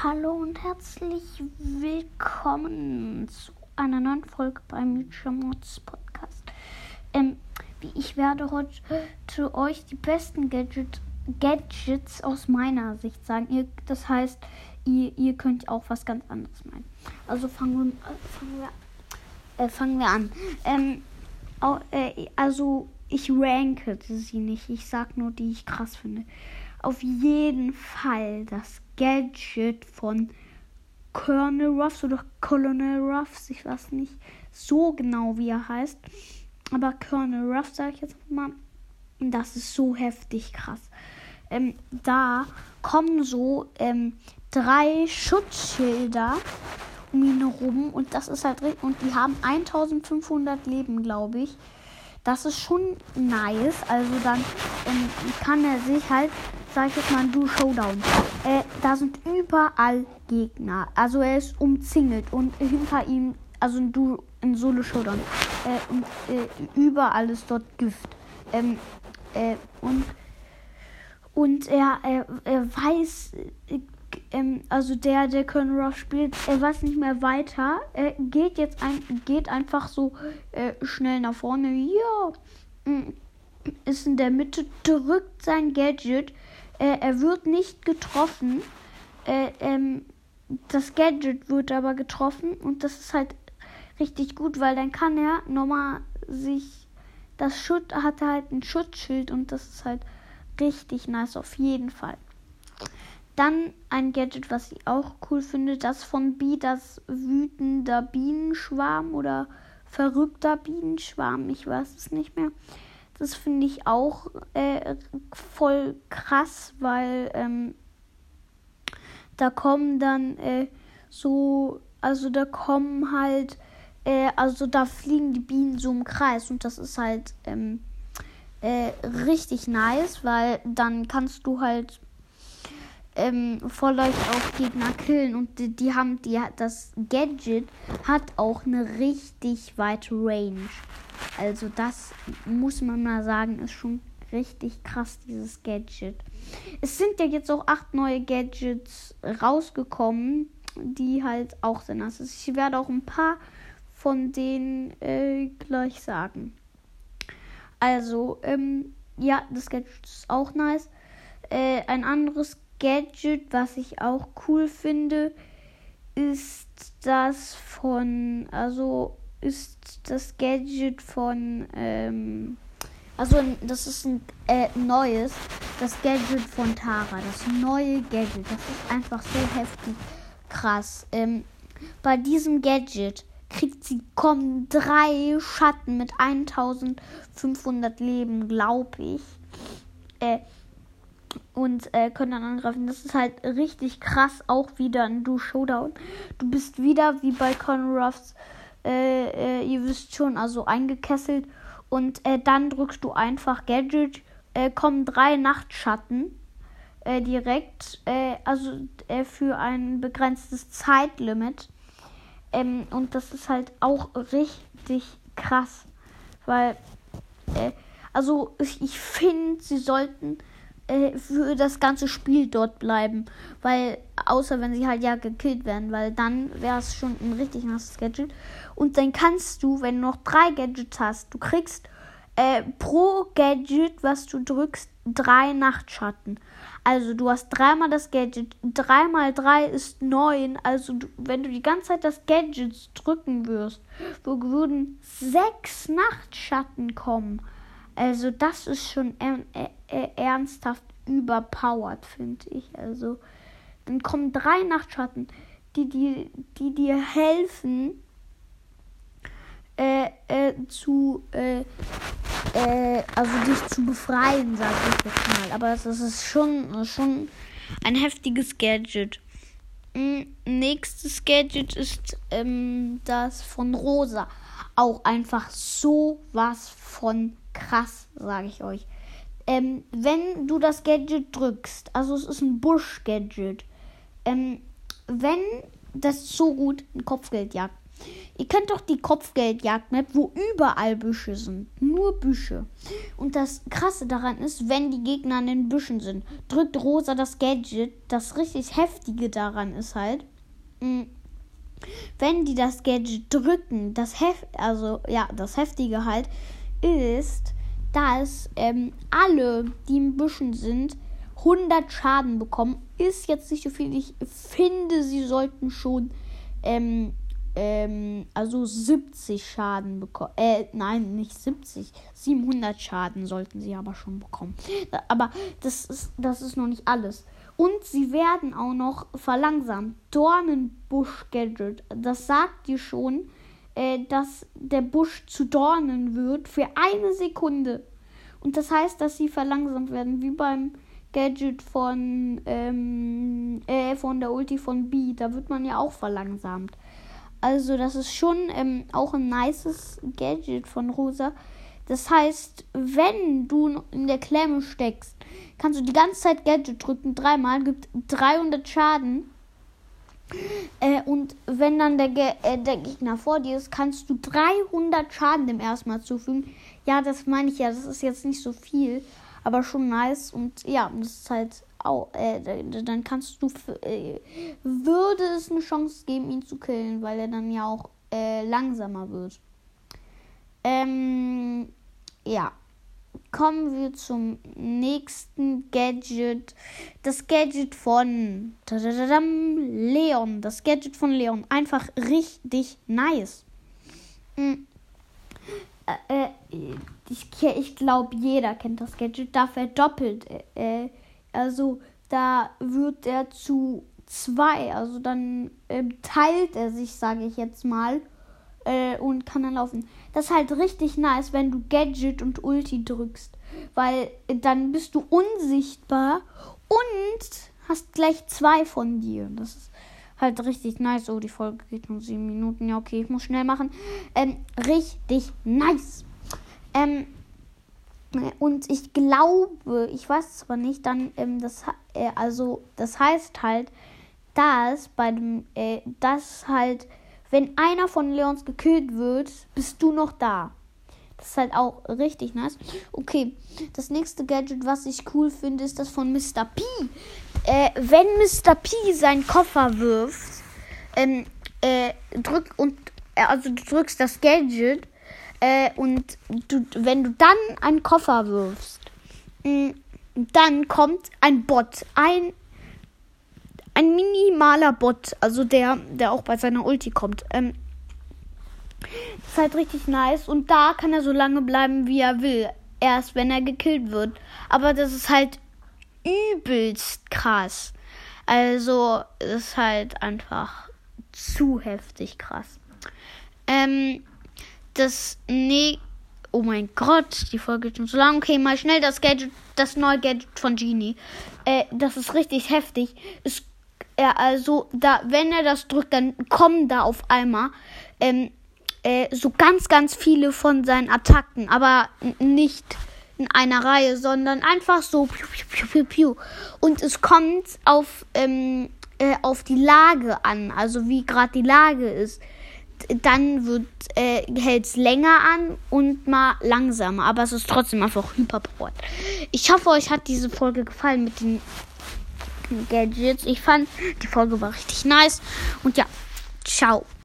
Hallo und herzlich willkommen zu einer neuen Folge beim Mods Podcast. Ähm, ich werde heute euch die besten Gadget, Gadgets aus meiner Sicht sagen. Ihr, das heißt, ihr, ihr könnt auch was ganz anderes meinen. Also fangen wir, fangen wir, äh, fangen wir an. Ähm, äh, also ich ranke sie nicht. Ich sag nur, die ich krass finde auf jeden Fall das Gadget von Colonel Ruffs oder Colonel Ruffs, ich weiß nicht so genau, wie er heißt. Aber Colonel Ruffs sage ich jetzt mal. Das ist so heftig krass. Ähm, da kommen so ähm, drei Schutzschilder um ihn herum und das ist halt und die haben 1500 Leben, glaube ich. Das ist schon nice. Also dann ähm, kann er sich halt sag ich jetzt mal, Du Showdown. Äh, da sind überall Gegner. Also er ist umzingelt und hinter ihm, also ein Du in Solo Showdown. Äh, und äh, überall ist dort Gift. Ähm, äh, und und er, er, er weiß, äh, ähm, also der, der Colonel Ruff spielt, er weiß nicht mehr weiter. Er geht jetzt ein, geht einfach so äh, schnell nach vorne. Ja, mm, ist in der Mitte, drückt sein Gadget äh, er wird nicht getroffen. Äh, ähm, das Gadget wird aber getroffen und das ist halt richtig gut, weil dann kann er nochmal sich das Schutz hat halt ein Schutzschild und das ist halt richtig nice auf jeden Fall. Dann ein Gadget, was ich auch cool finde, das von Bee, das wütender Bienenschwarm oder verrückter Bienenschwarm, ich weiß es nicht mehr. Das finde ich auch äh, voll krass, weil ähm, da kommen dann äh, so, also da kommen halt, äh, also da fliegen die Bienen so im Kreis und das ist halt ähm, äh, richtig nice, weil dann kannst du halt ähm, voll leicht auch Gegner killen und die, die haben die das Gadget hat auch eine richtig weite Range. Also das muss man mal sagen, ist schon richtig krass, dieses Gadget. Es sind ja jetzt auch acht neue Gadgets rausgekommen, die halt auch sind. Also ich werde auch ein paar von denen äh, gleich sagen. Also, ähm, ja, das Gadget ist auch nice. Äh, ein anderes Gadget, was ich auch cool finde, ist das von, also ist das Gadget von, ähm, also das ist ein äh, neues, das Gadget von Tara, das neue Gadget, das ist einfach so heftig krass. Ähm, bei diesem Gadget kriegt sie, kommen drei Schatten mit 1500 Leben, glaube ich. Äh, und äh, können dann angreifen. Das ist halt richtig krass. Auch wieder ein Du Showdown. Du bist wieder wie bei Ruffs äh, äh, ihr wisst schon, also eingekesselt. Und äh, dann drückst du einfach Gadget, äh, kommen drei Nachtschatten äh, direkt, also für ein begrenztes Zeitlimit. Ähm, und das ist halt auch richtig krass, weil, also ich, ich finde, sie sollten äh, für das ganze Spiel dort bleiben. Weil, außer wenn sie halt ja gekillt werden, weil dann wäre es schon ein richtig nasses Gadget. Und dann kannst du, wenn du noch drei Gadgets hast, du kriegst äh, pro Gadget, was du drückst, drei Nachtschatten. Also du hast dreimal das Gadget. Dreimal drei ist neun. Also du, wenn du die ganze Zeit das Gadget drücken wirst, würden sechs Nachtschatten kommen. Also das ist schon er, er, ernsthaft überpowered, finde ich. Also dann kommen drei Nachtschatten, die, die, die dir helfen äh, äh, zu äh, äh also dich zu befreien, sag ich jetzt mal. Aber das ist schon, schon ein heftiges Gadget. Hm, nächstes Gadget ist ähm, das von Rosa. Auch einfach so was von krass, sage ich euch. Ähm, wenn du das Gadget drückst, also es ist ein Busch-Gadget, ähm, wenn das ist so gut, ein Kopfgeldjagd. Ihr kennt doch die Kopfgeldjagd-Map, wo überall Büsche sind. Nur Büsche. Und das Krasse daran ist, wenn die Gegner an den Büschen sind, drückt Rosa das Gadget. Das richtig Heftige daran ist halt, mm, wenn die das Gadget drücken, das Heft, also ja, das Heftige halt, ist, dass ähm, alle, die in Büschen sind, 100 Schaden bekommen. Ist jetzt nicht so viel. Ich finde, sie sollten schon ähm, ähm, also 70 Schaden bekommen. Äh, nein, nicht 70. 700 Schaden sollten sie aber schon bekommen. Aber das ist, das ist noch nicht alles. Und sie werden auch noch verlangsamt. Dornenbusch-Gadget. Das sagt dir schon, äh, dass der Busch zu Dornen wird für eine Sekunde. Und das heißt, dass sie verlangsamt werden, wie beim Gadget von, ähm, äh, von der Ulti von B. Da wird man ja auch verlangsamt. Also das ist schon ähm, auch ein nices Gadget von Rosa. Das heißt, wenn du in der Klemme steckst, kannst du die ganze Zeit Gadget drücken, dreimal, gibt 300 Schaden. Äh, und wenn dann der, Ge äh, der Gegner vor dir ist, kannst du 300 Schaden dem ersten Mal zufügen. Ja, das meine ich ja, das ist jetzt nicht so viel, aber schon nice. Und ja, das ist halt auch, äh, dann kannst du, äh, würde es eine Chance geben, ihn zu killen, weil er dann ja auch äh, langsamer wird. Ähm, ja. Kommen wir zum nächsten Gadget. Das Gadget von Leon. Das Gadget von Leon. Einfach richtig nice. Hm. Äh, äh, ich, glaube, jeder kennt das Gadget. Da verdoppelt äh, also da wird er zu zwei. Also dann äh, teilt er sich, sage ich jetzt mal, und kann dann laufen. Das ist halt richtig nice, wenn du Gadget und Ulti drückst, weil dann bist du unsichtbar und hast gleich zwei von dir. Das ist halt richtig nice. Oh, die Folge geht nur sieben Minuten. Ja, okay, ich muss schnell machen. Ähm, richtig nice. Ähm, und ich glaube, ich weiß aber nicht, dann, ähm, das, äh, also, das heißt halt, dass bei dem, äh, dass halt, wenn einer von Leons gekillt wird, bist du noch da. Das ist halt auch richtig nice. Okay, das nächste Gadget, was ich cool finde, ist das von Mr. P. Äh, wenn Mr. P seinen Koffer wirft, ähm, äh, drück und, äh, also du drückst das Gadget, äh, und du, wenn du dann einen Koffer wirfst, mm, dann kommt ein Bot, ein ein minimaler Bot, also der, der auch bei seiner Ulti kommt. Ähm, das ist halt richtig nice und da kann er so lange bleiben, wie er will. Erst wenn er gekillt wird. Aber das ist halt übelst krass. Also, ist halt einfach zu heftig krass. Ähm, das nee. Oh mein Gott, die Folge ist schon so lang. Okay, mal schnell das Gadget, das neue Gadget von Genie. Äh, das ist richtig heftig. Ist er also da, wenn er das drückt, dann kommen da auf einmal ähm, äh, so ganz, ganz viele von seinen Attacken, aber nicht in einer Reihe, sondern einfach so piu, piu, piu, piu, Und es kommt auf ähm, äh, auf die Lage an, also wie gerade die Lage ist dann wird äh, hält es länger an und mal langsamer. Aber es ist trotzdem einfach hyperpowered. Ich hoffe, euch hat diese Folge gefallen mit den Gadgets. Ich fand, die Folge war richtig nice. Und ja, ciao.